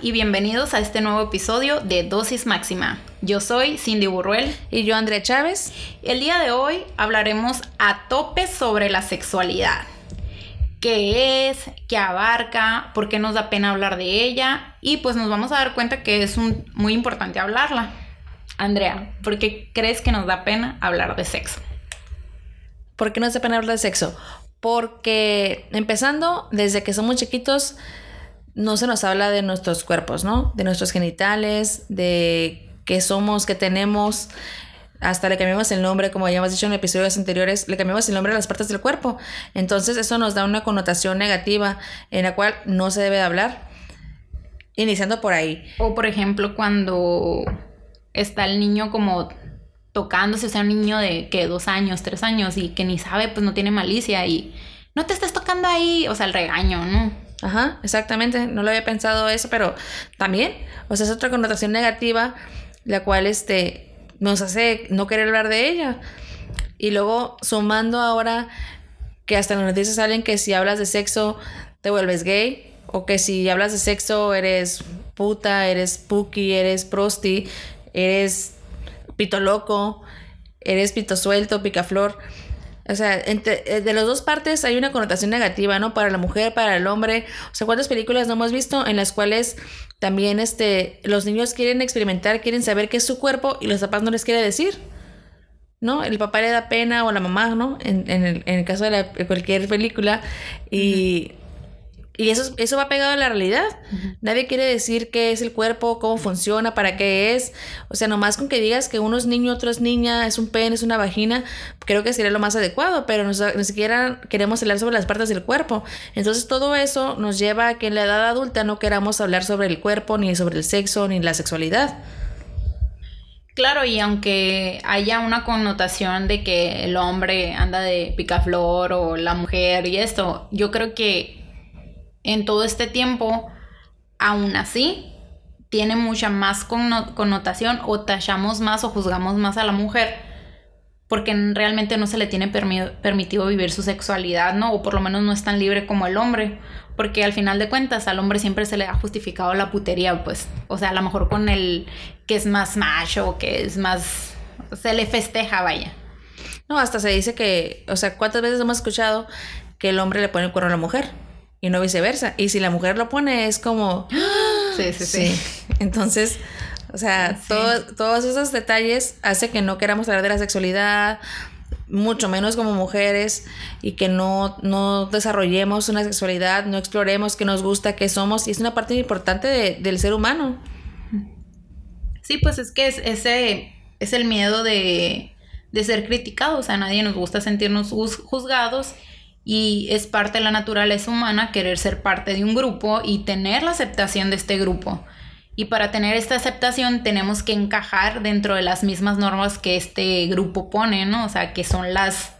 y bienvenidos a este nuevo episodio de Dosis Máxima. Yo soy Cindy Burruel. Y yo Andrea Chávez. El día de hoy hablaremos a tope sobre la sexualidad. ¿Qué es? ¿Qué abarca? ¿Por qué nos da pena hablar de ella? Y pues nos vamos a dar cuenta que es muy importante hablarla. Andrea, ¿por qué crees que nos da pena hablar de sexo? ¿Por qué nos da pena hablar de sexo? Porque empezando, desde que somos chiquitos, no se nos habla de nuestros cuerpos, ¿no? De nuestros genitales, de qué somos, qué tenemos. Hasta le cambiamos el nombre, como ya hemos dicho en episodios anteriores, le cambiamos el nombre a las partes del cuerpo. Entonces eso nos da una connotación negativa en la cual no se debe hablar. Iniciando por ahí. O por ejemplo, cuando está el niño como tocándose, o sea, un niño de que dos años, tres años y que ni sabe, pues no tiene malicia y no te estás tocando ahí, o sea, el regaño, ¿no? Ajá, exactamente. No lo había pensado eso, pero también, o sea, es otra connotación negativa, la cual este, nos hace no querer hablar de ella. Y luego, sumando ahora que hasta en las noticias salen que si hablas de sexo te vuelves gay, o que si hablas de sexo eres puta, eres puki, eres prosti, eres pito loco, eres pito suelto, picaflor. O sea, entre, eh, de las dos partes hay una connotación negativa, ¿no? Para la mujer, para el hombre. O sea, ¿cuántas películas no hemos visto en las cuales también este, los niños quieren experimentar, quieren saber qué es su cuerpo y los papás no les quiere decir? ¿No? El papá le da pena o la mamá, ¿no? En, en, el, en el, caso de, cualquier película. Y... Y eso, eso va pegado a la realidad. Nadie quiere decir qué es el cuerpo, cómo funciona, para qué es. O sea, nomás con que digas que uno es niño, otro es niña, es un pene, es una vagina, creo que sería lo más adecuado, pero ni siquiera queremos hablar sobre las partes del cuerpo. Entonces todo eso nos lleva a que en la edad adulta no queramos hablar sobre el cuerpo, ni sobre el sexo, ni la sexualidad. Claro, y aunque haya una connotación de que el hombre anda de picaflor o la mujer y esto, yo creo que en todo este tiempo, aún así, tiene mucha más connotación o tachamos más o juzgamos más a la mujer porque realmente no se le tiene permitido vivir su sexualidad, ¿no? O por lo menos no es tan libre como el hombre, porque al final de cuentas al hombre siempre se le ha justificado la putería, pues, o sea, a lo mejor con el que es más macho, que es más, se le festeja, vaya. No, hasta se dice que, o sea, ¿cuántas veces hemos escuchado que el hombre le pone el cuerno a la mujer? Y no viceversa. Y si la mujer lo pone es como... Sí, sí, sí. Entonces, o sea, todos esos detalles hace que no queramos hablar de la sexualidad, mucho menos como mujeres, y que no, no desarrollemos una sexualidad, no exploremos qué nos gusta, qué somos, y es una parte importante del ser humano. Sí, pues es que es, ese es el miedo de, de ser criticados, a nadie nos gusta sentirnos juzgados y es parte de la naturaleza humana querer ser parte de un grupo y tener la aceptación de este grupo. Y para tener esta aceptación tenemos que encajar dentro de las mismas normas que este grupo pone, ¿no? O sea, que son las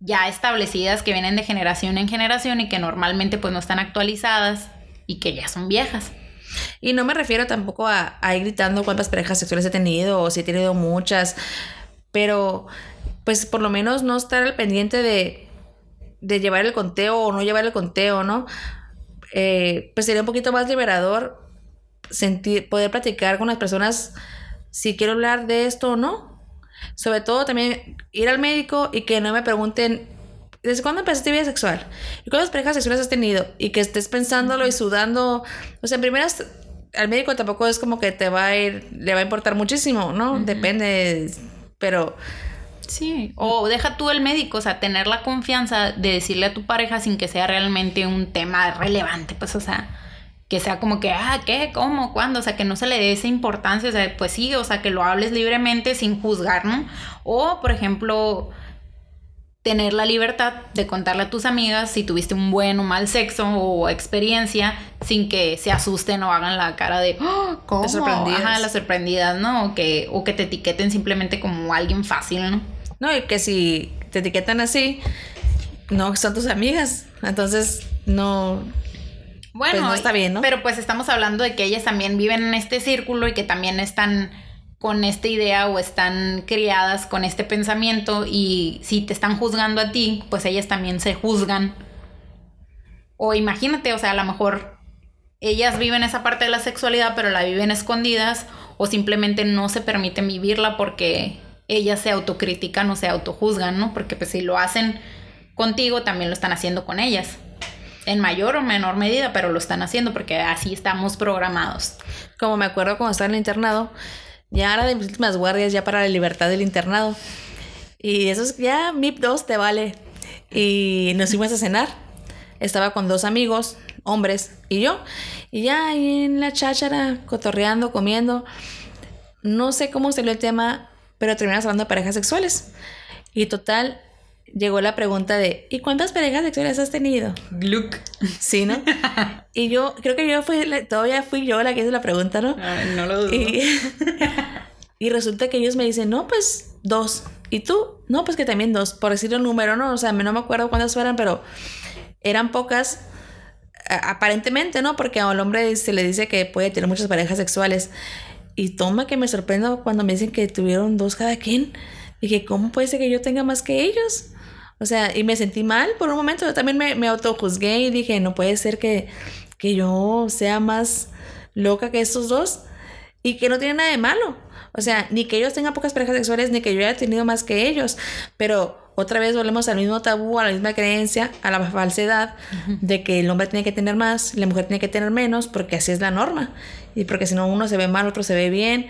ya establecidas que vienen de generación en generación y que normalmente pues no están actualizadas y que ya son viejas. Y no me refiero tampoco a, a ir gritando cuántas parejas sexuales he tenido o si he tenido muchas, pero pues por lo menos no estar al pendiente de de llevar el conteo o no llevar el conteo, ¿no? Eh, pues sería un poquito más liberador sentir, poder platicar con las personas si quiero hablar de esto o no. Sobre todo también ir al médico y que no me pregunten, ¿desde cuándo empezaste vida sexual? ¿Y cuántas parejas sexuales has tenido? Y que estés pensándolo y sudando. O sea, en primeras, al médico tampoco es como que te va a ir, le va a importar muchísimo, ¿no? Depende, pero Sí, o deja tú el médico, o sea, tener la confianza de decirle a tu pareja sin que sea realmente un tema relevante, pues, o sea, que sea como que, ah, ¿qué? ¿Cómo? ¿Cuándo? O sea, que no se le dé esa importancia, o sea, pues sí, o sea, que lo hables libremente sin juzgar, ¿no? O, por ejemplo, tener la libertad de contarle a tus amigas si tuviste un buen o mal sexo o experiencia sin que se asusten o hagan la cara de ¡Oh, ¿cómo? sorprendidas. Ajá, las sorprendidas, ¿no? O que, o que te etiqueten simplemente como alguien fácil, ¿no? No, y que si te etiquetan así, no son tus amigas. Entonces, no. Bueno, pues no está bien, ¿no? Pero pues estamos hablando de que ellas también viven en este círculo y que también están con esta idea o están criadas con este pensamiento y si te están juzgando a ti, pues ellas también se juzgan. O imagínate, o sea, a lo mejor ellas viven esa parte de la sexualidad, pero la viven escondidas o simplemente no se permiten vivirla porque ellas se autocritican o se autojuzgan, ¿no? Porque pues si lo hacen contigo, también lo están haciendo con ellas. En mayor o menor medida, pero lo están haciendo porque así estamos programados. Como me acuerdo cuando estaba en el internado, ya era de mis últimas guardias, ya para la libertad del internado. Y eso es ya MIP 2 te vale. Y nos fuimos a cenar. Estaba con dos amigos, hombres, y yo. Y ya ahí en la cháchara, cotorreando, comiendo. No sé cómo salió el tema, pero terminamos hablando de parejas sexuales. Y total, llegó la pregunta de, ¿y cuántas parejas sexuales has tenido? Gluck. Sí, ¿no? y yo, creo que yo fui, todavía fui yo la que hizo la pregunta, ¿no? no lo dudo. Y, y resulta que ellos me dicen, no, pues dos. ¿Y tú? No, pues que también dos, por decir un número, ¿no? O sea, no me acuerdo cuántas fueran, pero eran pocas, aparentemente, ¿no? Porque al hombre se le dice que puede tener muchas parejas sexuales. Y toma que me sorprendo cuando me dicen que tuvieron dos cada quien. Dije, ¿cómo puede ser que yo tenga más que ellos? O sea, y me sentí mal por un momento. Yo también me, me autojuzgué y dije, no puede ser que, que yo sea más loca que estos dos. Y que no tiene nada de malo. O sea, ni que ellos tengan pocas parejas sexuales, ni que yo haya tenido más que ellos. Pero otra vez volvemos al mismo tabú, a la misma creencia, a la falsedad de que el hombre tiene que tener más, la mujer tiene que tener menos, porque así es la norma. Y porque si no, uno se ve mal, otro se ve bien.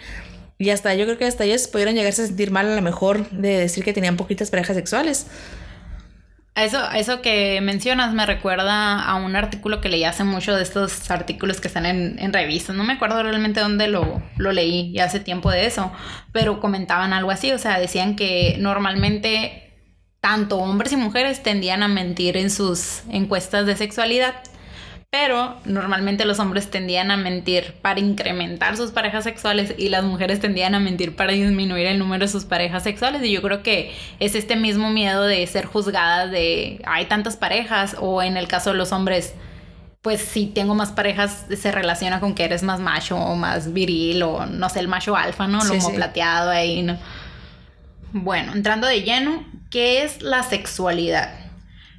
Y hasta yo creo que hasta ellos pudieran llegarse a sentir mal a lo mejor de decir que tenían poquitas parejas sexuales. Eso, eso que mencionas me recuerda a un artículo que leí hace mucho de estos artículos que están en, en revistas. No me acuerdo realmente dónde lo, lo leí, ya hace tiempo de eso, pero comentaban algo así, o sea, decían que normalmente tanto hombres y mujeres tendían a mentir en sus encuestas de sexualidad pero normalmente los hombres tendían a mentir para incrementar sus parejas sexuales y las mujeres tendían a mentir para disminuir el número de sus parejas sexuales. Y yo creo que es este mismo miedo de ser juzgadas de hay tantas parejas o en el caso de los hombres, pues si tengo más parejas se relaciona con que eres más macho o más viril o no sé, el macho alfa, ¿no? Lomo plateado ahí, ¿no? Bueno, entrando de lleno, ¿qué es la sexualidad?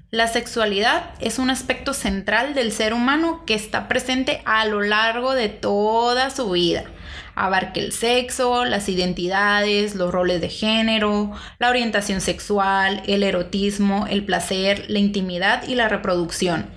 La sexualidad es un aspecto central del ser humano que está presente a lo largo de toda su vida. Abarca el sexo, las identidades, los roles de género, la orientación sexual, el erotismo, el placer, la intimidad y la reproducción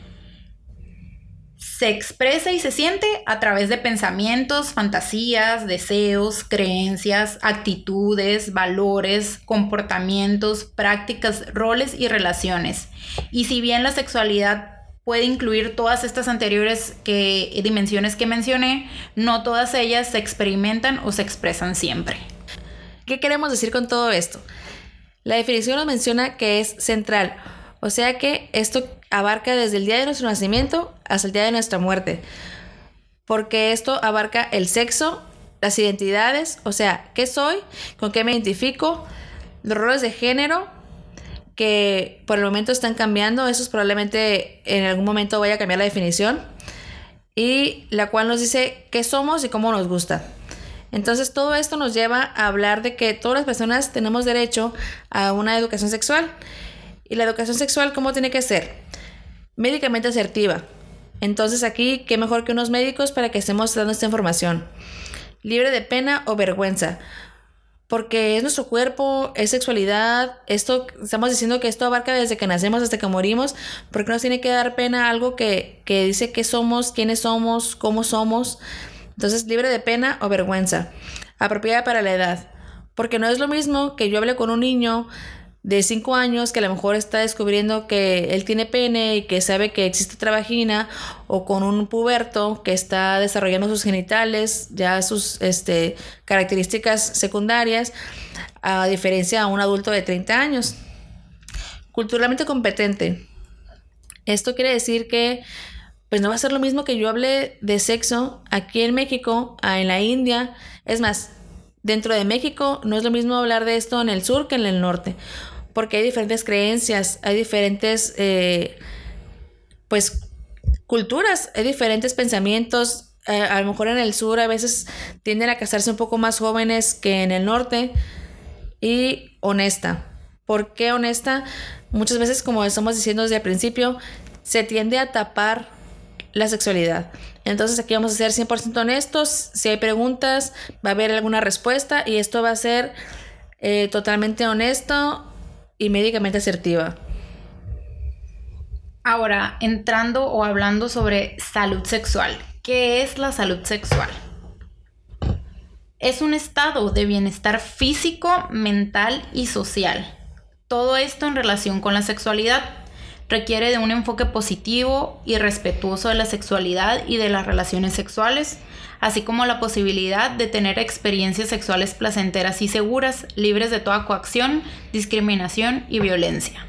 se expresa y se siente a través de pensamientos, fantasías, deseos, creencias, actitudes, valores, comportamientos, prácticas, roles y relaciones. Y si bien la sexualidad puede incluir todas estas anteriores que, dimensiones que mencioné, no todas ellas se experimentan o se expresan siempre. ¿Qué queremos decir con todo esto? La definición nos menciona que es central, o sea que esto abarca desde el día de nuestro nacimiento hasta el día de nuestra muerte. Porque esto abarca el sexo, las identidades, o sea, qué soy, con qué me identifico, los roles de género, que por el momento están cambiando, eso probablemente en algún momento vaya a cambiar la definición, y la cual nos dice qué somos y cómo nos gusta. Entonces todo esto nos lleva a hablar de que todas las personas tenemos derecho a una educación sexual. ¿Y la educación sexual cómo tiene que ser? médicamente asertiva. Entonces aquí, ¿qué mejor que unos médicos para que estemos dando esta información? Libre de pena o vergüenza. Porque es nuestro cuerpo, es sexualidad, esto, estamos diciendo que esto abarca desde que nacemos hasta que morimos, porque nos tiene que dar pena algo que, que dice qué somos, quiénes somos, cómo somos. Entonces, libre de pena o vergüenza. Apropiada para la edad. Porque no es lo mismo que yo hable con un niño de 5 años que a lo mejor está descubriendo que él tiene pene y que sabe que existe otra vagina o con un puberto que está desarrollando sus genitales, ya sus este, características secundarias, a diferencia a un adulto de 30 años. Culturalmente competente. Esto quiere decir que pues no va a ser lo mismo que yo hable de sexo aquí en México, en la India. Es más, dentro de México no es lo mismo hablar de esto en el sur que en el norte porque hay diferentes creencias, hay diferentes, eh, pues, culturas, hay diferentes pensamientos. Eh, a lo mejor en el sur a veces tienden a casarse un poco más jóvenes que en el norte. Y honesta. ¿Por qué honesta? Muchas veces, como estamos diciendo desde el principio, se tiende a tapar la sexualidad. Entonces aquí vamos a ser 100% honestos. Si hay preguntas, va a haber alguna respuesta y esto va a ser eh, totalmente honesto y médicamente asertiva. Ahora, entrando o hablando sobre salud sexual. ¿Qué es la salud sexual? Es un estado de bienestar físico, mental y social. Todo esto en relación con la sexualidad requiere de un enfoque positivo y respetuoso de la sexualidad y de las relaciones sexuales, así como la posibilidad de tener experiencias sexuales placenteras y seguras, libres de toda coacción, discriminación y violencia.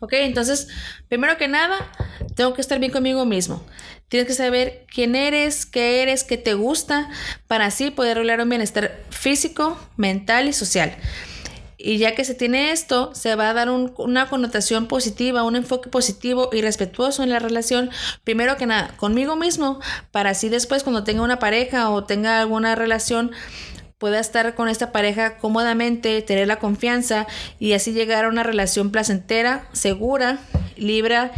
Ok, entonces, primero que nada, tengo que estar bien conmigo mismo. Tienes que saber quién eres, qué eres, qué te gusta, para así poder lograr un bienestar físico, mental y social. Y ya que se tiene esto, se va a dar una connotación positiva, un enfoque positivo y respetuoso en la relación, primero que nada, conmigo mismo, para así después cuando tenga una pareja o tenga alguna relación, pueda estar con esta pareja cómodamente, tener la confianza y así llegar a una relación placentera, segura, libre,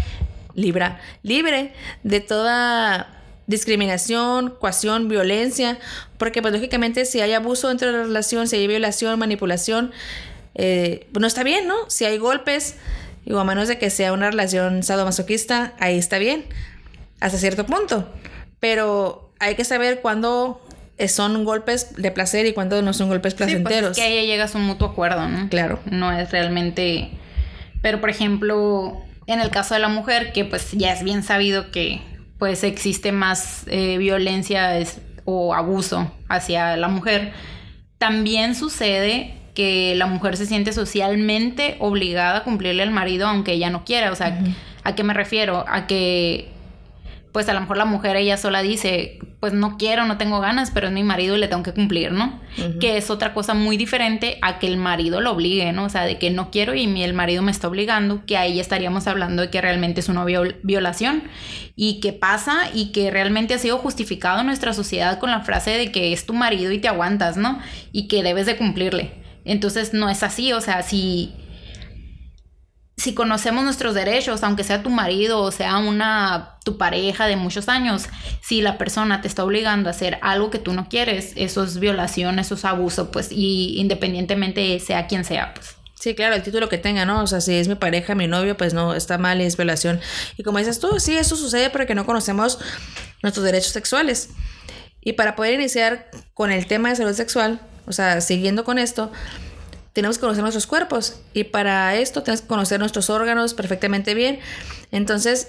libra, libre de toda discriminación, coacción, violencia, porque pues lógicamente si hay abuso dentro de la relación, si hay violación, manipulación, eh, pues no está bien, ¿no? Si hay golpes, digo, a menos de que sea una relación sadomasoquista, ahí está bien, hasta cierto punto. Pero hay que saber cuándo son golpes de placer y cuándo no son golpes placenteros. Sí, pues que ahí llegas a un mutuo acuerdo, ¿no? Claro. No es realmente... Pero, por ejemplo, en el caso de la mujer, que pues ya es bien sabido que pues existe más eh, violencia o abuso hacia la mujer, también sucede que la mujer se siente socialmente obligada a cumplirle al marido aunque ella no quiera. O sea, ¿a qué me refiero? A que, pues a lo mejor la mujer ella sola dice, pues no quiero, no tengo ganas, pero es mi marido y le tengo que cumplir, ¿no? Que es otra cosa muy diferente a que el marido lo obligue, ¿no? O sea, de que no quiero y el marido me está obligando, que ahí estaríamos hablando de que realmente es una violación y que pasa y que realmente ha sido justificado en nuestra sociedad con la frase de que es tu marido y te aguantas, ¿no? Y que debes de cumplirle. Entonces no es así, o sea, si, si conocemos nuestros derechos, aunque sea tu marido o sea una tu pareja de muchos años, si la persona te está obligando a hacer algo que tú no quieres, eso es violación, eso es abuso, pues, y independientemente sea quien sea, pues. Sí, claro, el título que tenga, ¿no? O sea, si es mi pareja, mi novio, pues no, está mal, es violación. Y como dices tú, sí, eso sucede porque no conocemos nuestros derechos sexuales. Y para poder iniciar con el tema de salud sexual, o sea, siguiendo con esto, tenemos que conocer nuestros cuerpos y para esto tenemos que conocer nuestros órganos perfectamente bien. Entonces,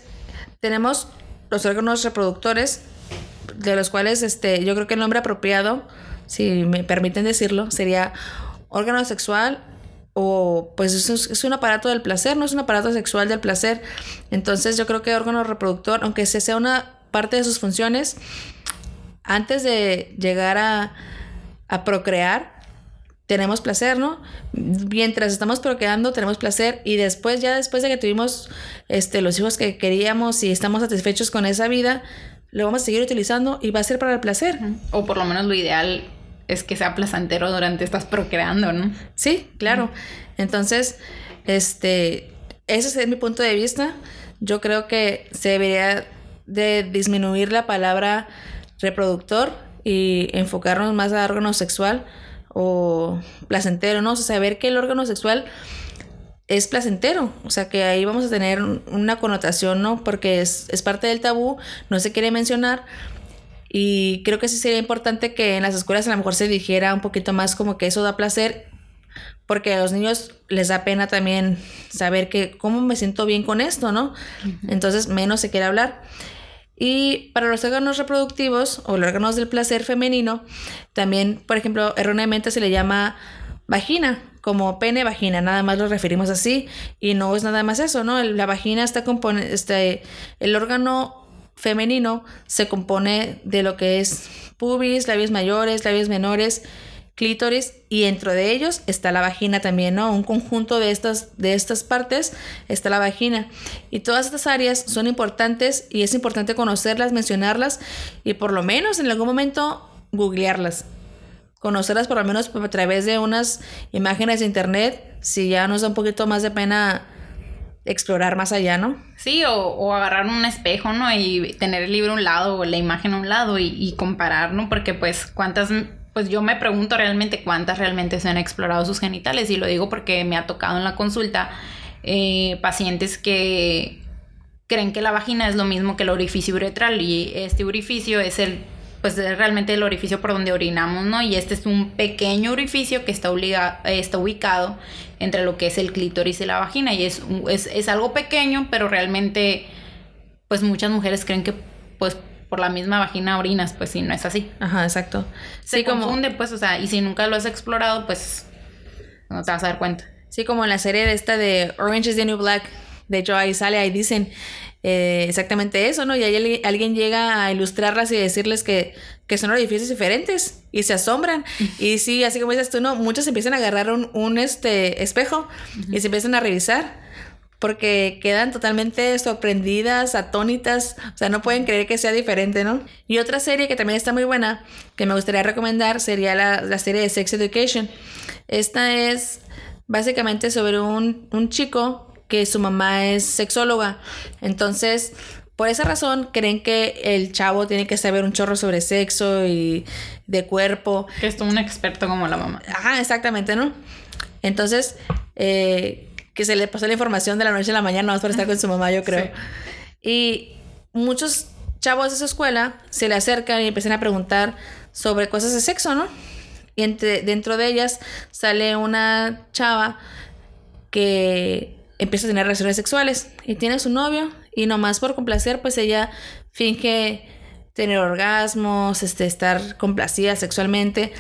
tenemos los órganos reproductores, de los cuales este, yo creo que el nombre apropiado, si me permiten decirlo, sería órgano sexual o pues es un, es un, aparato del placer, no es un aparato sexual del placer. Entonces yo creo que órgano reproductor, aunque sea una parte de sus funciones, antes de llegar a a procrear, tenemos placer, ¿no? Mientras estamos procreando, tenemos placer y después, ya después de que tuvimos este, los hijos que queríamos y estamos satisfechos con esa vida, lo vamos a seguir utilizando y va a ser para el placer. O por lo menos lo ideal es que sea placentero durante estás procreando, ¿no? Sí, claro. Entonces, este, ese es mi punto de vista. Yo creo que se debería de disminuir la palabra reproductor y enfocarnos más a órgano sexual o placentero, ¿no? O sea, saber que el órgano sexual es placentero, o sea que ahí vamos a tener una connotación, ¿no? Porque es, es parte del tabú, no se quiere mencionar y creo que sí sería importante que en las escuelas a lo mejor se dijera un poquito más como que eso da placer, porque a los niños les da pena también saber que cómo me siento bien con esto, ¿no? Entonces menos se quiere hablar. Y para los órganos reproductivos o los órganos del placer femenino, también, por ejemplo, erróneamente se le llama vagina, como pene vagina, nada más lo referimos así y no es nada más eso, ¿no? La vagina está compone, este, el órgano femenino se compone de lo que es pubis, labios mayores, labios menores, clítoris y dentro de ellos está la vagina también, ¿no? Un conjunto de estas, de estas partes está la vagina. Y todas estas áreas son importantes y es importante conocerlas, mencionarlas y por lo menos en algún momento googlearlas. Conocerlas por lo menos a través de unas imágenes de internet, si ya nos da un poquito más de pena explorar más allá, ¿no? Sí, o, agarrar un espejo, ¿no? Y tener el libro a un lado o la imagen a un lado y, y comparar, ¿no? Porque pues cuántas pues yo me pregunto realmente cuántas realmente se han explorado sus genitales y lo digo porque me ha tocado en la consulta eh, pacientes que creen que la vagina es lo mismo que el orificio uretral y este orificio es el pues es realmente el orificio por donde orinamos, ¿no? Y este es un pequeño orificio que está, está ubicado entre lo que es el clítoris y la vagina y es, es, es algo pequeño, pero realmente pues muchas mujeres creen que pues por la misma vagina orinas, pues sí, no es así. Ajá, exacto. Se confunde, pues, o sea, y si nunca lo has explorado, pues no te vas a dar cuenta. Sí, como en la serie de esta de Orange is the New Black, de hecho ahí sale, ahí dicen eh, exactamente eso, ¿no? Y ahí alguien llega a ilustrarlas y decirles que, que son edificios diferentes y se asombran. Y sí, así como dices tú, ¿no? Muchos empiezan a agarrar un, un este, espejo y se empiezan a revisar porque quedan totalmente sorprendidas, atónitas, o sea, no pueden creer que sea diferente, ¿no? Y otra serie que también está muy buena, que me gustaría recomendar, sería la, serie de Sex Education. Esta es básicamente sobre un, un chico que su mamá es sexóloga, entonces... Por esa razón creen que el chavo tiene que saber un chorro sobre sexo y de cuerpo. Que es un experto como la mamá. Ajá, exactamente, ¿no? Entonces, eh, que se le pasó la información de la noche a la mañana más para estar con su mamá, yo creo. Y muchos chavos de esa escuela se le acercan y empiezan a preguntar sobre cosas de sexo, ¿no? Y entre, dentro de ellas sale una chava que empieza a tener relaciones sexuales y tiene su novio y nomás por complacer, pues ella finge tener orgasmos, este, estar complacida sexualmente,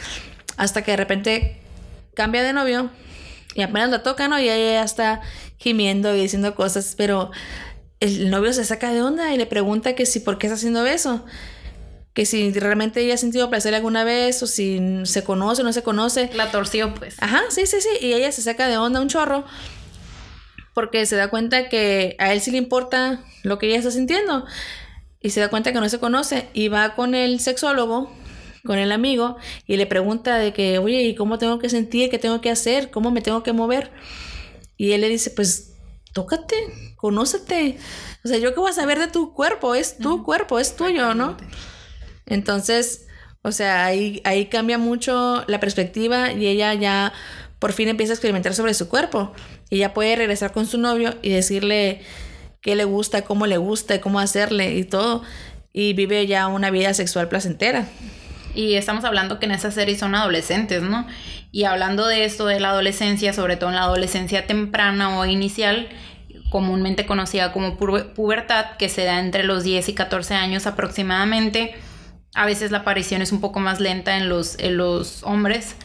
hasta que de repente cambia de novio y apenas la tocan, ¿no? Y ella ya está gimiendo y diciendo cosas, pero el novio se saca de onda y le pregunta que si por qué está haciendo eso. Que si realmente ella ha sentido placer alguna vez o si se conoce o no se conoce. La torció, pues. Ajá, sí, sí, sí. Y ella se saca de onda un chorro porque se da cuenta que a él sí le importa lo que ella está sintiendo. Y se da cuenta que no se conoce. Y va con el sexólogo con el amigo y le pregunta de que, oye, ¿y cómo tengo que sentir? ¿Qué tengo que hacer? ¿Cómo me tengo que mover? Y él le dice, pues, tócate, conócete. O sea, yo qué voy a saber de tu cuerpo, es tu cuerpo, es tuyo, ¿no? Entonces, o sea, ahí, ahí cambia mucho la perspectiva y ella ya por fin empieza a experimentar sobre su cuerpo. Y ya puede regresar con su novio y decirle qué le gusta, cómo le gusta, cómo hacerle y todo. Y vive ya una vida sexual placentera. Y estamos hablando que en esa serie son adolescentes, ¿no? Y hablando de esto de la adolescencia, sobre todo en la adolescencia temprana o inicial, comúnmente conocida como pubertad, que se da entre los 10 y 14 años aproximadamente. A veces la aparición es un poco más lenta en los, en los hombres.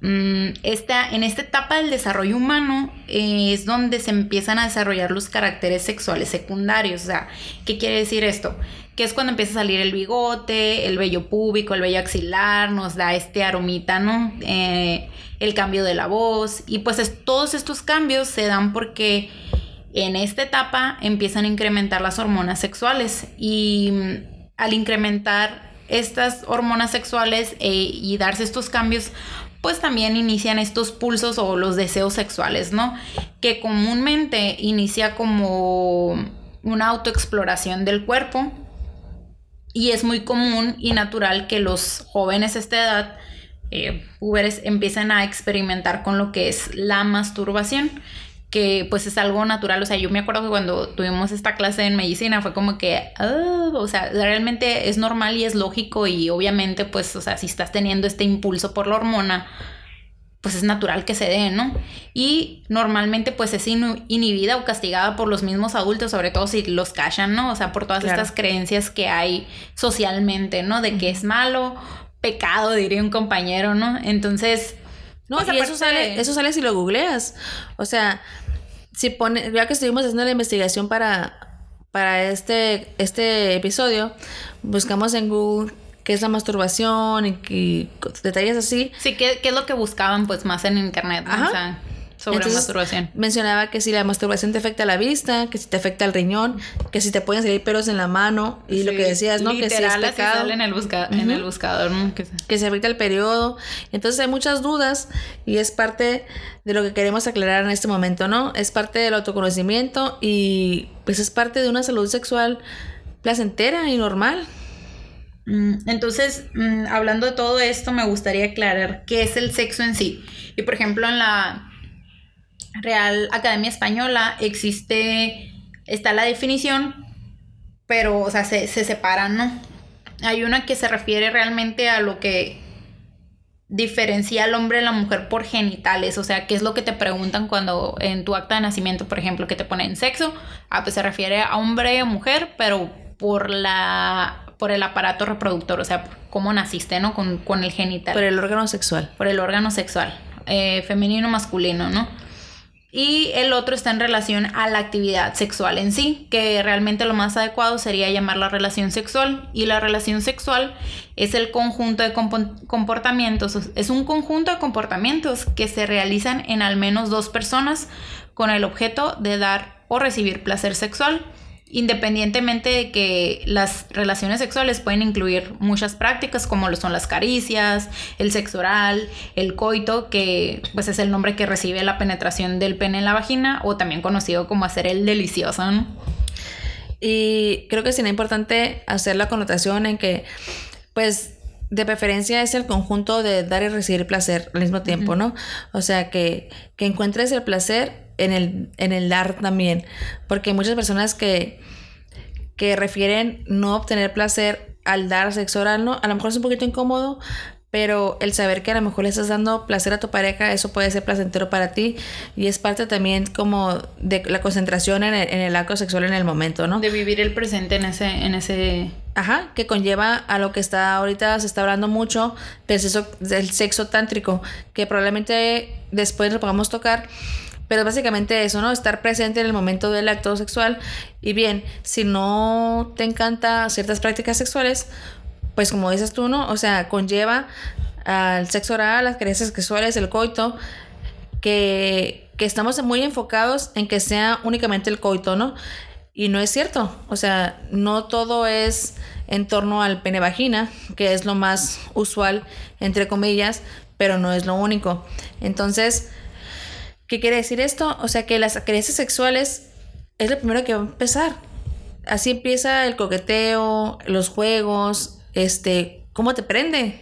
Mm, esta, en esta etapa del desarrollo humano eh, es donde se empiezan a desarrollar los caracteres sexuales secundarios. O sea, ¿qué quiere decir esto? que es cuando empieza a salir el bigote, el vello púbico, el vello axilar, nos da este aromita, ¿no? Eh, el cambio de la voz. Y pues todos estos cambios se dan porque en esta etapa empiezan a incrementar las hormonas sexuales. Y mm, al incrementar estas hormonas sexuales eh, y darse estos cambios, pues también inician estos pulsos o los deseos sexuales, ¿no? Que comúnmente inicia como una autoexploración del cuerpo y es muy común y natural que los jóvenes a esta edad, eh, empiecen a experimentar con lo que es la masturbación que pues es algo natural, o sea, yo me acuerdo que cuando tuvimos esta clase en medicina fue como que, ah", o sea, realmente es normal y es lógico y obviamente pues, o sea, si estás teniendo este impulso por la hormona, pues es natural que se dé, ¿no? Y normalmente pues es inhibida o castigada por los mismos adultos, sobre todo si los callan, ¿no? O sea, por todas estas creencias que hay socialmente, ¿no? De que es malo, pecado, diría un compañero, ¿no? Entonces... No, pues, y eso sale, eso sale si lo googleas. O sea, si pone, ya que estuvimos haciendo la investigación para, para este, este episodio, buscamos en Google qué es la masturbación y, detalles así. Sí, ¿qué, es lo que buscaban pues más en internet? Ajá. Sobre masturbación. Mencionaba que si la masturbación te afecta la vista, que si te afecta el riñón, que si te pueden salir pelos en la mano y lo que decías, ¿no? que si es pecado. en el, en el buscador, ¿no? Que, que se afecta el periodo. Entonces hay muchas dudas y es parte de lo que queremos aclarar en este momento, ¿no? Es parte del autoconocimiento y pues es parte de una salud sexual placentera y normal. Mm, entonces, mm, hablando de todo esto, me gustaría aclarar qué es el sexo en sí. Y por ejemplo, en la Real Academia Española existe, está la definición, pero, o sea, se, se separan, ¿no? Hay una que se refiere realmente a lo que diferencia al hombre y la mujer por genitales, o sea, qué es lo que te preguntan cuando en tu acta de nacimiento, por ejemplo, que te ponen sexo, ah, pues se refiere a hombre o mujer, pero por la por el aparato reproductor, o sea, cómo naciste, ¿no? Con, con el genital. Por el órgano sexual. Por el órgano sexual, eh, femenino, masculino, ¿no? Y el otro está en relación a la actividad sexual en sí, que realmente lo más adecuado sería llamarla relación sexual. Y la relación sexual es el conjunto de comportamientos, es un conjunto de comportamientos que se realizan en al menos dos personas con el objeto de dar o recibir placer sexual independientemente de que las relaciones sexuales pueden incluir muchas prácticas como lo son las caricias, el sexo oral, el coito, que pues es el nombre que recibe la penetración del pene en la vagina o también conocido como hacer el delicioso. Y creo que sería importante hacer la connotación en que pues de preferencia es el conjunto de dar y recibir placer al mismo tiempo, ¿no? O sea, que, que encuentres el placer en el, en el dar también. Porque hay muchas personas que, que refieren no obtener placer al dar sexo oral, ¿no? A lo mejor es un poquito incómodo, pero el saber que a lo mejor le estás dando placer a tu pareja, eso puede ser placentero para ti y es parte también como de la concentración en el, en el acto sexual en el momento, ¿no? De vivir el presente en ese, en ese... Ajá, que conlleva a lo que está ahorita, se está hablando mucho del sexo, del sexo tántrico, que probablemente después lo podamos tocar, pero básicamente eso, ¿no? Estar presente en el momento del acto sexual. Y bien, si no te encanta ciertas prácticas sexuales, pues como dices tú, ¿no? O sea, conlleva al sexo oral, las creencias sexuales, el coito, que, que estamos muy enfocados en que sea únicamente el coito, ¿no? Y no es cierto. O sea, no todo es en torno al pene vagina, que es lo más usual, entre comillas, pero no es lo único. Entonces, ¿Qué quiere decir esto? O sea que las creencias sexuales es lo primero que va a empezar. Así empieza el coqueteo, los juegos, este, cómo te prende,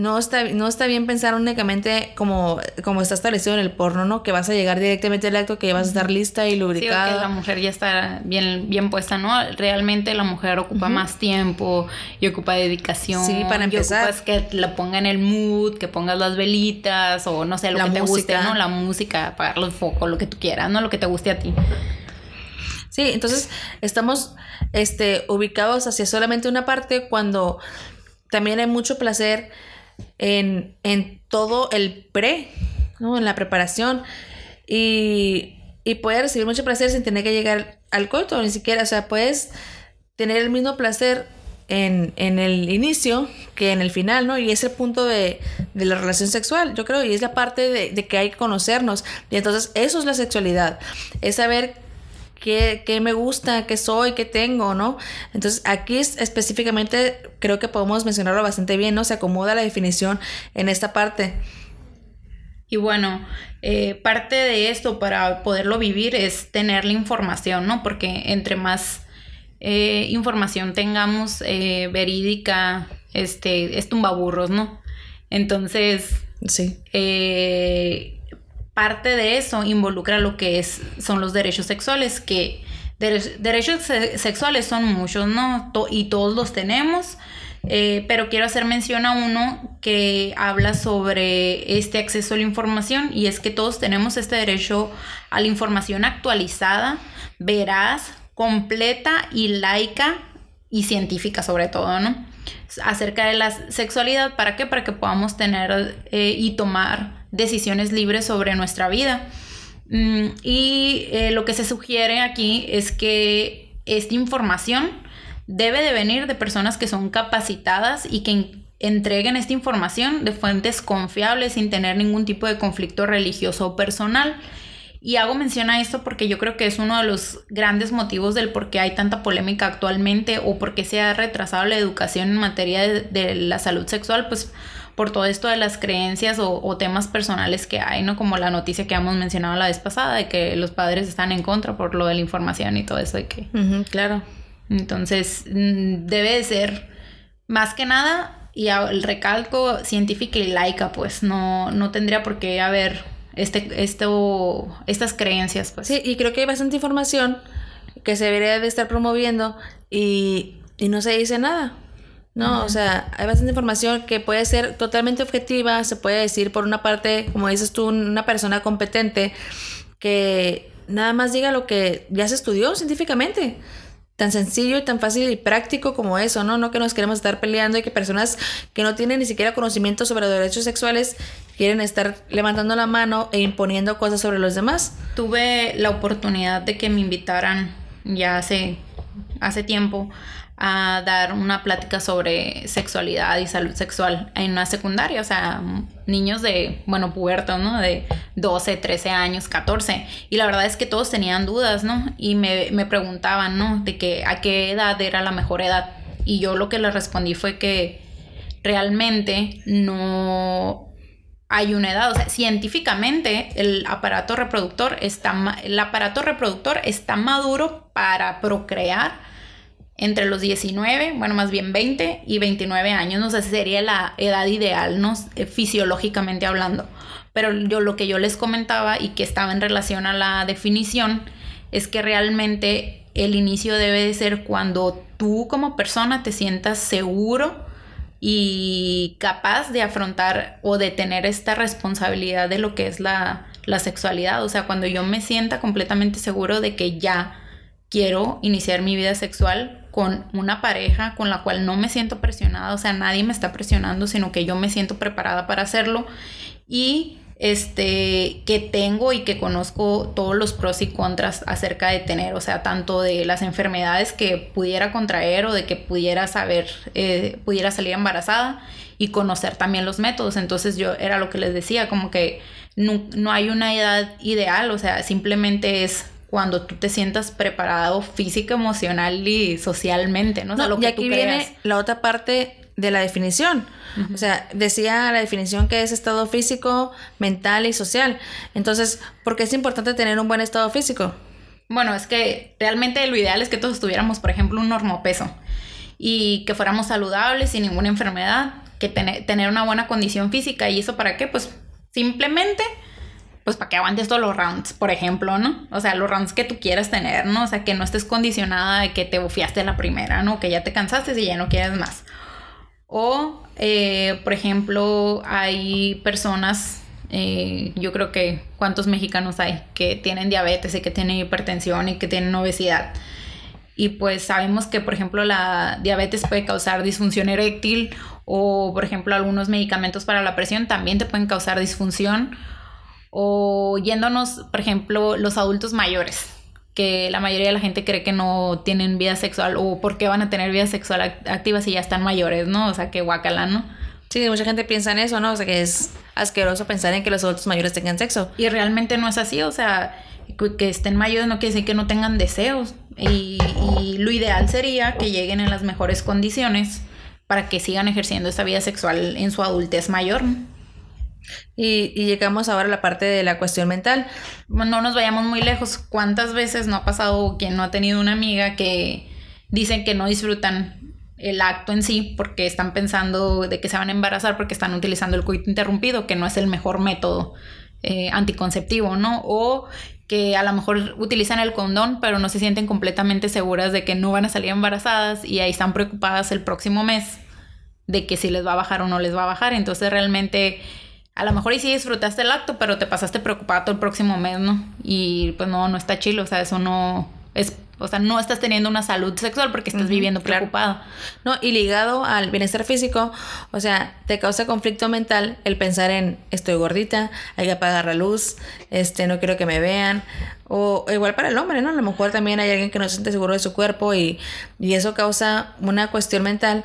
no está, no está bien pensar únicamente como, como está establecido en el porno, ¿no? Que vas a llegar directamente al acto, que vas a estar lista y lubricada. Sí, que la mujer ya está bien, bien puesta, ¿no? Realmente la mujer ocupa más tiempo y ocupa dedicación. Sí, para empezar. Y ocupas que la ponga en el mood, que pongas las velitas o no sé, lo que te guste, ¿no? La música, apagar los focos, lo que tú quieras, ¿no? Lo que te guste a ti. Sí, entonces estamos este, ubicados hacia solamente una parte cuando también hay mucho placer en, todo el pre, ¿no? En la preparación. Y, y puedes recibir mucho placer sin tener que llegar al coito, ni siquiera. O sea, puedes tener el mismo placer en, el inicio que en el final, ¿no? Y es el punto de, de la relación sexual, yo creo, y es la parte de, de, que hay que conocernos. Y entonces eso es la sexualidad, es saber qué, me gusta, qué soy, qué tengo, ¿no? Entonces aquí específicamente creo que podemos mencionarlo bastante bien, ¿no? Se acomoda la definición en esta parte. Y bueno, eh, parte de esto para poderlo vivir es tener la información, ¿no? Porque entre más eh, información tengamos eh, verídica, este, es tumbaburros, ¿no? Entonces, sí parte de eso involucra lo que es, son los derechos sexuales, que derechos sexuales son muchos, ¿no? y todos los tenemos. Eh, pero quiero hacer mención a uno que habla sobre este acceso a la información y es que todos tenemos este derecho a la información actualizada, veraz, completa y laica y científica sobre todo, ¿no? Acerca de la sexualidad, ¿para qué? Para que podamos tener eh, y tomar decisiones libres sobre nuestra vida. Mm, y eh, lo que se sugiere aquí es que esta información debe de venir de personas que son capacitadas y que entreguen esta información de fuentes confiables sin tener ningún tipo de conflicto religioso o personal. Y hago mención a esto porque yo creo que es uno de los grandes motivos del por qué hay tanta polémica actualmente o por qué se ha retrasado la educación en materia de, la salud sexual, pues por todo esto de las creencias o, temas personales que hay, ¿no? Como la noticia que hemos mencionado la vez pasada, de que los padres están en contra por lo de la información y todo eso de que... claro. Entonces, mm, debe de ser, más que nada, y el recalco científica y laica, pues no, no tendría por qué haber este, esto, estas creencias. Pues. Sí, y creo que hay bastante información que se debería de estar promoviendo y, no se dice nada. No, o sea, hay bastante información que puede ser totalmente objetiva, se puede decir por una parte, como dices tú, una persona competente que nada más diga lo que ya se estudió científicamente tan sencillo y tan fácil y práctico como eso, ¿no? No que nos queremos estar peleando y que personas que no tienen ni siquiera conocimiento sobre los derechos sexuales quieren estar levantando la mano e imponiendo cosas sobre los demás. Tuve la oportunidad de que me invitaran ya hace, hace tiempo a dar una plática sobre sexualidad y salud sexual en una secundaria, o sea, niños de, bueno, pubertos, ¿no? De 12, 13 años, 14. Y la verdad es que todos tenían dudas, ¿no? Y me, me preguntaban, ¿no? De que a qué edad era la mejor edad. Y yo lo que les respondí fue que realmente no hay una edad, o sea, científicamente el aparato reproductor está el aparato reproductor está maduro para procrear entre los 19, bueno, más bien 20 y 29 años, no sé, sería la edad ideal, ¿no? Eh, fisiológicamente hablando. Pero yo lo que yo les comentaba y que estaba en relación a la definición es que realmente el inicio debe de ser cuando tú como persona te sientas seguro y capaz de afrontar o de tener esta responsabilidad de lo que es la, la sexualidad. O sea, cuando yo me sienta completamente seguro de que ya quiero iniciar mi vida sexual con una pareja con la cual no me siento presionada, o sea, nadie me está presionando, sino que yo me siento preparada para hacerlo y este que tengo y que conozco todos los pros y contras acerca de tener, o sea, tanto de las enfermedades que pudiera contraer o de que pudiera saber, eh, pudiera salir embarazada y conocer también los métodos. Entonces yo era lo que les decía, como que no, no hay una edad ideal, o sea, simplemente es cuando tú te sientas preparado física, emocional y socialmente, ¿no? lo que y aquí viene la otra parte de la definición. O sea, decía la definición que es estado físico, mental y social. Entonces, ¿por qué es importante tener un buen estado físico? Bueno, es que realmente lo ideal es que todos tuviéramos, por ejemplo, un normopeso y que fuéramos saludables sin ninguna enfermedad, que tener una buena condición física. ¿Y eso para qué? Pues simplemente pues para que aguantes todos los rounds, por ejemplo, ¿no? O sea, los rounds que tú quieras tener, ¿no? O sea, que no estés condicionada de que te bufiaste la primera, ¿no? Que ya te cansaste y ya no quieres más. O, eh, por ejemplo, hay personas, eh, yo creo que cuántos mexicanos hay que tienen diabetes y que tienen hipertensión y que tienen obesidad. Y pues sabemos que, por ejemplo, la diabetes puede causar disfunción eréctil o, por ejemplo, algunos medicamentos para la presión también te pueden causar disfunción o yéndonos, por ejemplo, los adultos mayores, que la mayoría de la gente cree que no tienen vida sexual o por qué van a tener vida sexual activa si ya están mayores, ¿no? O sea, que guacala, ¿no? Sí, mucha gente piensa en eso, ¿no? O sea, que es asqueroso pensar en que los adultos mayores tengan sexo. Y realmente no es así, o sea, que estén mayores no quiere decir que no tengan deseos. Y, y lo ideal sería que lleguen en las mejores condiciones para que sigan ejerciendo esta vida sexual en su adultez mayor. ¿no? Y, llegamos ahora a la parte de la cuestión mental. No nos vayamos muy lejos. ¿Cuántas veces no ha pasado quien no ha tenido una amiga que dicen que no disfrutan el acto en sí porque están pensando de que se van a embarazar porque están utilizando el coito interrumpido, que no es el mejor método eh, anticonceptivo, ¿no? O que a lo mejor utilizan el condón, pero no se sienten completamente seguras de que no van a salir embarazadas y ahí están preocupadas el próximo mes de que si les va a bajar o no les va a bajar. Entonces realmente a lo mejor y sí disfrutaste el acto, pero te pasaste preocupado todo el próximo mes, ¿no? Y pues no, no está chido, o sea, eso no es, o sea, no estás teniendo una salud sexual porque estás viviendo preocupado. No, y ligado al bienestar físico, o sea, te causa conflicto mental el pensar en estoy gordita, hay que apagar la luz, este, no quiero que me vean. O igual para el hombre, ¿no? A lo mejor también hay alguien que no se siente seguro de su cuerpo y, y eso causa una cuestión mental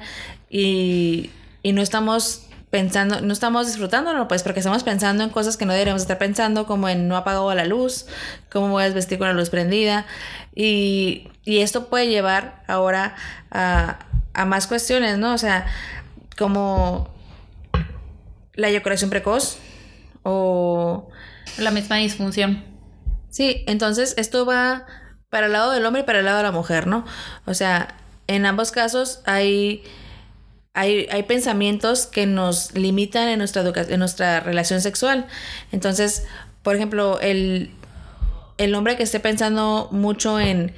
y y no estamos pensando, no estamos disfrutándolo, pues porque estamos pensando en cosas que no deberíamos estar pensando, como en no apagado la luz, cómo voy a vestir con la luz prendida. Y, y esto puede llevar ahora a, a, más cuestiones, ¿no? O sea, como la eyaculación precoz o... La misma disfunción. Sí, entonces esto va para el lado del hombre y para el lado de la mujer, ¿no? O sea, en ambos casos hay hay, hay pensamientos que nos limitan en nuestra, en nuestra relación sexual. Entonces, por ejemplo, el, el hombre que esté pensando mucho en,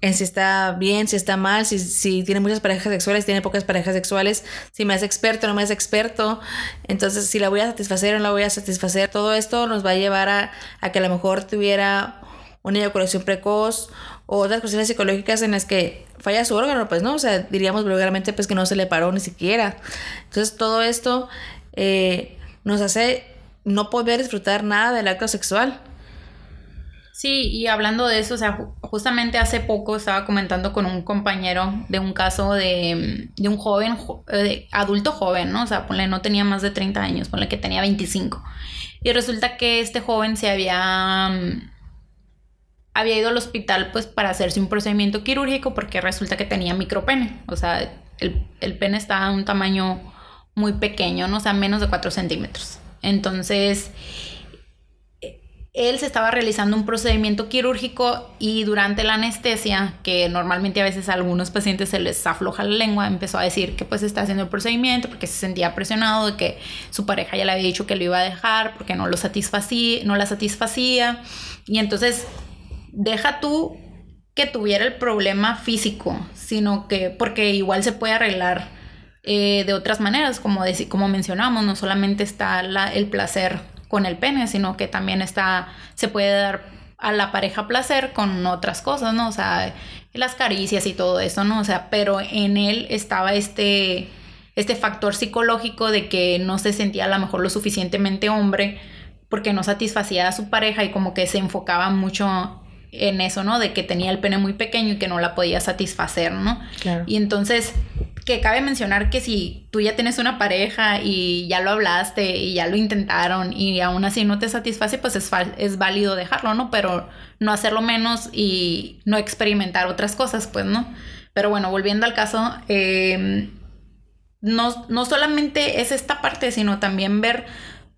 en si está bien, si está mal, si, si, tiene muchas parejas sexuales, tiene pocas parejas sexuales, si me hace experto, no me hace experto, entonces si la voy a satisfacer o no la voy a satisfacer, todo esto nos va a llevar a, a que a lo mejor tuviera una eyaculación precoz o otras cuestiones psicológicas en las que falla su órgano, pues no, o sea, diríamos vulgarmente pues que no se le paró ni siquiera. Entonces todo esto eh, nos hace no poder disfrutar nada del acto sexual. Sí, y hablando de eso, o sea, justamente hace poco estaba comentando con un compañero de un caso de, de un joven, de adulto joven, ¿no? O sea, ponle, no tenía más de 30 años, ponle que tenía 25. Y resulta que este joven se había había ido al hospital pues para hacerse un procedimiento quirúrgico porque resulta que tenía micropene. O sea, el, pene estaba de un tamaño muy pequeño, ¿no? O sea, menos de 4 centímetros. Entonces, él se estaba realizando un procedimiento quirúrgico y durante la anestesia, que normalmente a veces a algunos pacientes se les afloja la lengua, empezó a decir que pues está haciendo el procedimiento porque se sentía presionado de que su pareja ya le había dicho que lo iba a dejar porque no lo satisfacía, no la satisfacía. Y entonces deja tú que tuviera el problema físico, sino que, porque igual se puede arreglar eh, de otras maneras, como, como mencionamos, no solamente está el placer con el pene, sino que también está, se puede dar a la pareja placer con otras cosas, ¿no? O sea, las caricias y todo eso, ¿no? O sea, pero en él estaba este, este factor psicológico de que no se sentía a lo mejor lo suficientemente hombre porque no satisfacía a su pareja y como que se enfocaba mucho en eso, ¿no? De que tenía el pene muy pequeño y que no la podía satisfacer, ¿no? Claro. Y entonces, que cabe mencionar que si tú ya tienes una pareja y ya lo hablaste y ya lo intentaron y aún así no te satisface, pues es, es válido dejarlo, ¿no? Pero no hacerlo menos y no experimentar otras cosas, pues, ¿no? Pero bueno, volviendo al caso, em, no, no solamente es esta parte, sino también ver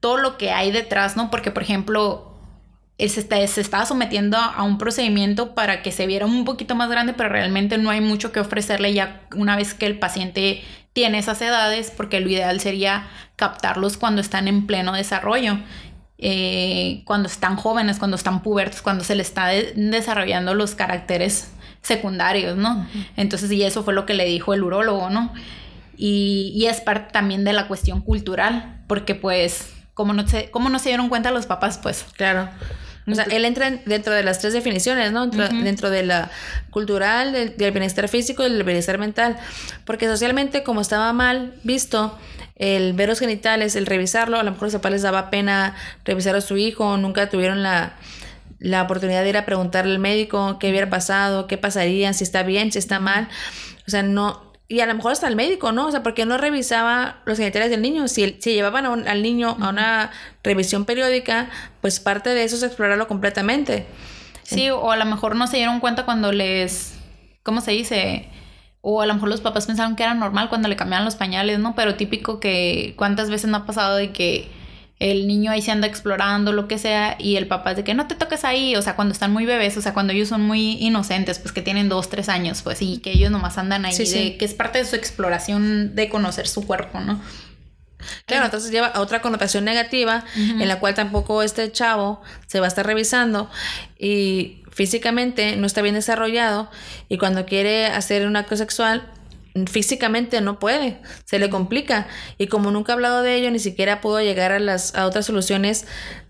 todo lo que hay detrás, ¿no? Porque, por ejemplo, se, está, se estaba sometiendo a, un procedimiento para que se viera un poquito más grande, pero realmente no hay mucho que ofrecerle ya una vez que el paciente tiene esas edades, porque lo ideal sería captarlos cuando están en pleno desarrollo. Eh, cuando están jóvenes, cuando están pubertos, cuando se le está desarrollando los caracteres secundarios, ¿no? Entonces, y eso fue lo que le dijo el urólogo, ¿no? Y, y es parte también de la cuestión cultural, porque pues, como no, se, como no se dieron cuenta los papás, pues. Claro. O sea, él entra dentro de las tres definiciones, ¿no? Dentro, de la cultural, del, bienestar físico y del bienestar mental. Porque socialmente, como estaba mal visto, el ver los genitales, el revisarlo, a lo mejor a los papás les daba pena revisar a su hijo, nunca tuvieron la, la oportunidad de ir a preguntarle al médico qué hubiera pasado, qué pasaría, si está bien, si está mal. O sea, no, y a lo mejor hasta el médico, ¿no? O sea, porque no revisaba los genitales del niño. Si, si llevaban al niño a una revisión periódica, pues parte de eso es explorarlo completamente. Sí, o a lo mejor no se dieron cuenta cuando les, ¿cómo se dice? O a lo mejor los papás pensaron que era normal cuando le cambiaban los pañales, ¿no? Pero típico que cuántas veces no ha pasado de que el niño ahí se anda explorando, lo que sea, y el papá es de que no te toques ahí, o sea, cuando están muy bebés, o sea, cuando ellos son muy inocentes, pues que tienen dos, tres años, pues, y que ellos nomás andan ahí, de, que es parte de su exploración de conocer su cuerpo, ¿no? Claro, entonces lleva a otra connotación negativa en la cual tampoco este chavo se va a estar revisando y físicamente no está bien desarrollado y cuando quiere hacer un acto sexual físicamente no puede, se le complica. Y como nunca ha hablado de ello, ni siquiera pudo llegar a las a otras soluciones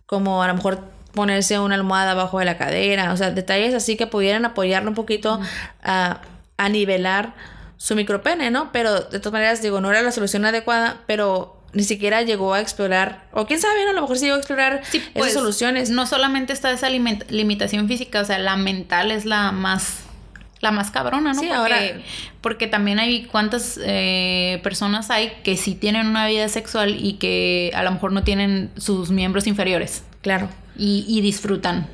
como a lo mejor ponerse una almohada abajo de la cadera, o sea, detalles así que pudieran apoyarlo un poquito a, a nivelar su micropene, ¿no? Pero de todas maneras, digo, no era la solución adecuada, pero ni siquiera llegó a explorar, o quién sabe, a lo mejor sí llegó a explorar esas pues, soluciones. No solamente está esa limitación física, o sea, la mental es la más la más cabrona, ¿no? Sí, porque, ahora- porque también hay cuántas eh, personas hay que sí tienen una vida sexual y que a lo mejor no tienen sus miembros inferiores Claro. y, y disfrutan.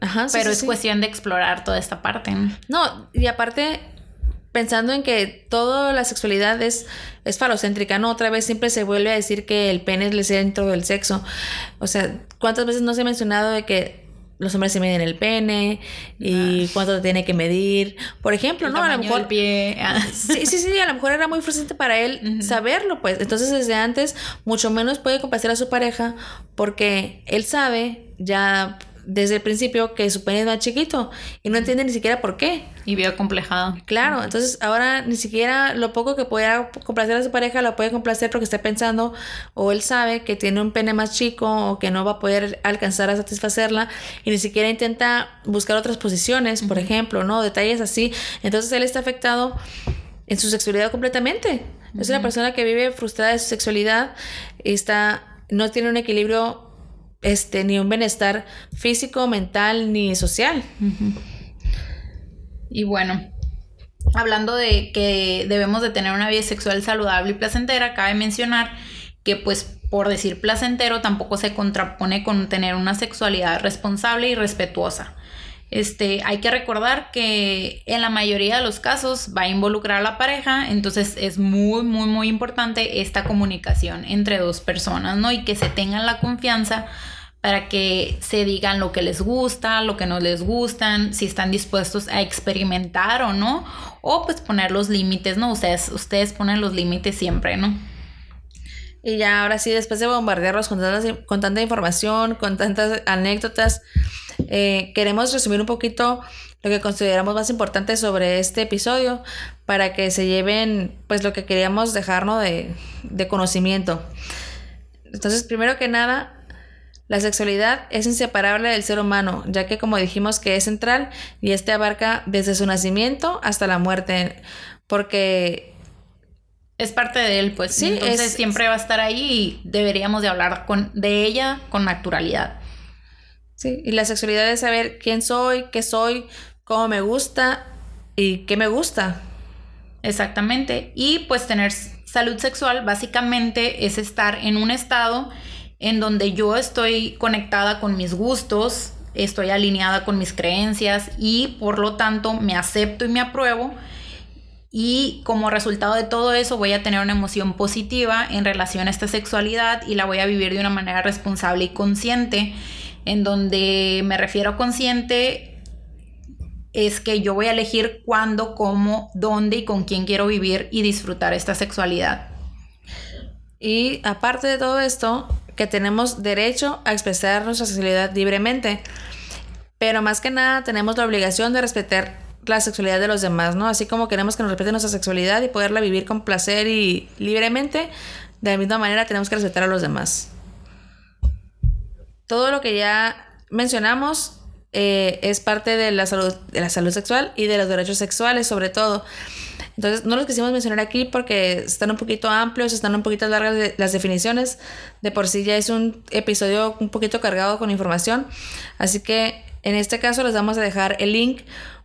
Ajá, sí, Pero sí, es sí. cuestión de explorar toda esta parte, ¿no? No, y aparte, pensando en que toda la sexualidad es, es falocéntrica, ¿no? Otra vez siempre se vuelve a decir que el pene es el centro del sexo. O sea, ¿cuántas veces no se ha mencionado de que los hombres se miden el pene y cuánto tiene que medir? Por ejemplo, El ¿no? A lo mejor... del pie. ah. Sí, sí, sí, a lo mejor era muy frustrante para él saberlo, pues. Entonces, desde antes, mucho menos puede complacer a su pareja porque él sabe ya desde el principio que su pene es más chiquito y no entiende ni siquiera por qué. Y veo complejado. Claro, entonces ahora ni siquiera lo poco que pueda complacer a su pareja lo puede complacer porque está pensando o él sabe que tiene un pene más chico o que no va a poder alcanzar a satisfacerla y ni siquiera intenta buscar otras posiciones, por ejemplo, ¿no? Detalles así. Entonces él está afectado en su sexualidad completamente. Es una persona que vive frustrada de su sexualidad, está, no tiene un equilibrio, este, ni un bienestar físico, mental, ni social. Y bueno, hablando de que debemos de tener una vida sexual saludable y placentera, cabe mencionar que pues por decir placentero tampoco se contrapone con tener una sexualidad responsable y respetuosa. Este, hay que recordar que en la mayoría de los casos va a involucrar a la pareja, entonces es muy, muy, muy importante esta comunicación entre dos personas, ¿no? Y que se tengan la confianza para que se digan lo que les gusta, lo que no les gustan, si están dispuestos a experimentar o no, o pues poner los límites, ¿no? Ustedes, ustedes ponen los límites siempre, ¿no? Y ya ahora sí, después de bombardearlos con, tantas- con tanta información, con tantas anécdotas, eh, queremos resumir un poquito lo que consideramos más importante sobre este episodio para que se lleven pues lo que queríamos dejarnos de, de conocimiento. Entonces, primero que nada, la sexualidad es inseparable del ser humano, ya que como dijimos que es central y este abarca desde su nacimiento hasta la muerte, porque Es parte de él, pues. Sí, Entonces es- siempre va a estar ahí y deberíamos de hablar con, de ella con naturalidad. Sí, y la sexualidad es saber quién soy, qué soy, cómo me gusta y qué me gusta. Exactamente. Y pues tener salud sexual básicamente es estar en un estado en donde yo estoy conectada con mis gustos, estoy alineada con mis creencias y por lo tanto me acepto y me apruebo. Y como resultado de todo eso voy a tener una emoción positiva en relación a esta sexualidad y la voy a vivir de una manera responsable y consciente. En donde me refiero consciente es que yo voy a elegir cuándo, cómo, dónde y con quién quiero vivir y disfrutar esta sexualidad. Y aparte de todo esto, que tenemos derecho a expresar nuestra sexualidad libremente. Pero más que nada tenemos la obligación de respetar la sexualidad de los demás, ¿no? Así como queremos que nos respeten nuestra sexualidad y poderla vivir con placer y libremente, de la misma manera tenemos que respetar a los demás. Todo lo que ya mencionamos eh, es parte de la salud, de la salud sexual y de los derechos sexuales, sobre todo. Entonces, no los quisimos mencionar aquí porque están un poquito amplios, están un poquito largas las definiciones. De por sí ya es un episodio un poquito cargado con información. Así que en este caso les vamos a dejar el link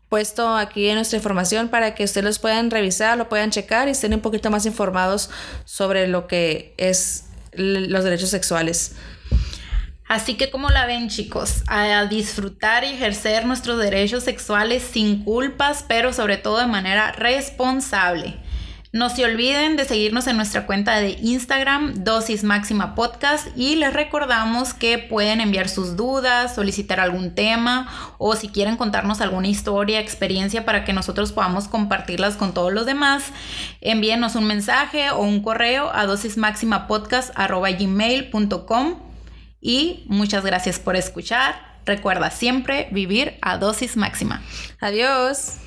puesto aquí en nuestra información para que ustedes los puedan revisar, lo puedan checar y estén un poquito más informados sobre lo que es los derechos sexuales. Así que como la ven chicos, a disfrutar y ejercer nuestros derechos sexuales sin culpas, pero sobre todo de manera responsable. No se olviden de seguirnos en nuestra cuenta de Instagram, Dosis Máxima Podcast, y les recordamos que pueden enviar sus dudas, solicitar algún tema o si quieren contarnos alguna historia, experiencia para que nosotros podamos compartirlas con todos los demás, envíenos un mensaje o un correo a dosismaximapodcast.gmail.com y muchas gracias por escuchar. Recuerda siempre vivir a dosis máxima. Adiós.